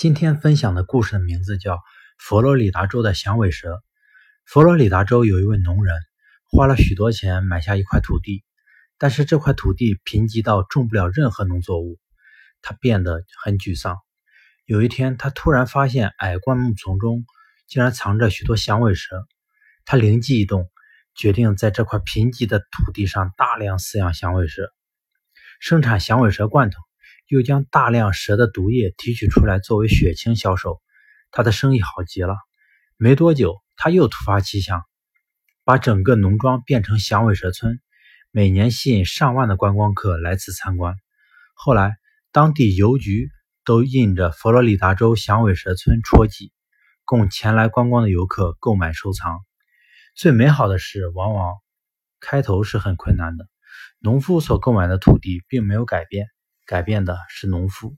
今天分享的故事的名字叫《佛罗里达州的响尾蛇》。佛罗里达州有一位农人，花了许多钱买下一块土地，但是这块土地贫瘠到种不了任何农作物，他变得很沮丧。有一天，他突然发现矮灌木丛中竟然藏着许多响尾蛇，他灵机一动，决定在这块贫瘠的土地上大量饲养响尾蛇，生产响尾蛇罐头。又将大量蛇的毒液提取出来作为血清销售，他的生意好极了。没多久，他又突发奇想，把整个农庄变成响尾蛇村，每年吸引上万的观光客来此参观。后来，当地邮局都印着“佛罗里达州响尾蛇村戳记”，供前来观光的游客购买收藏。最美好的是，往往开头是很困难的，农夫所购买的土地并没有改变。改变的是农夫。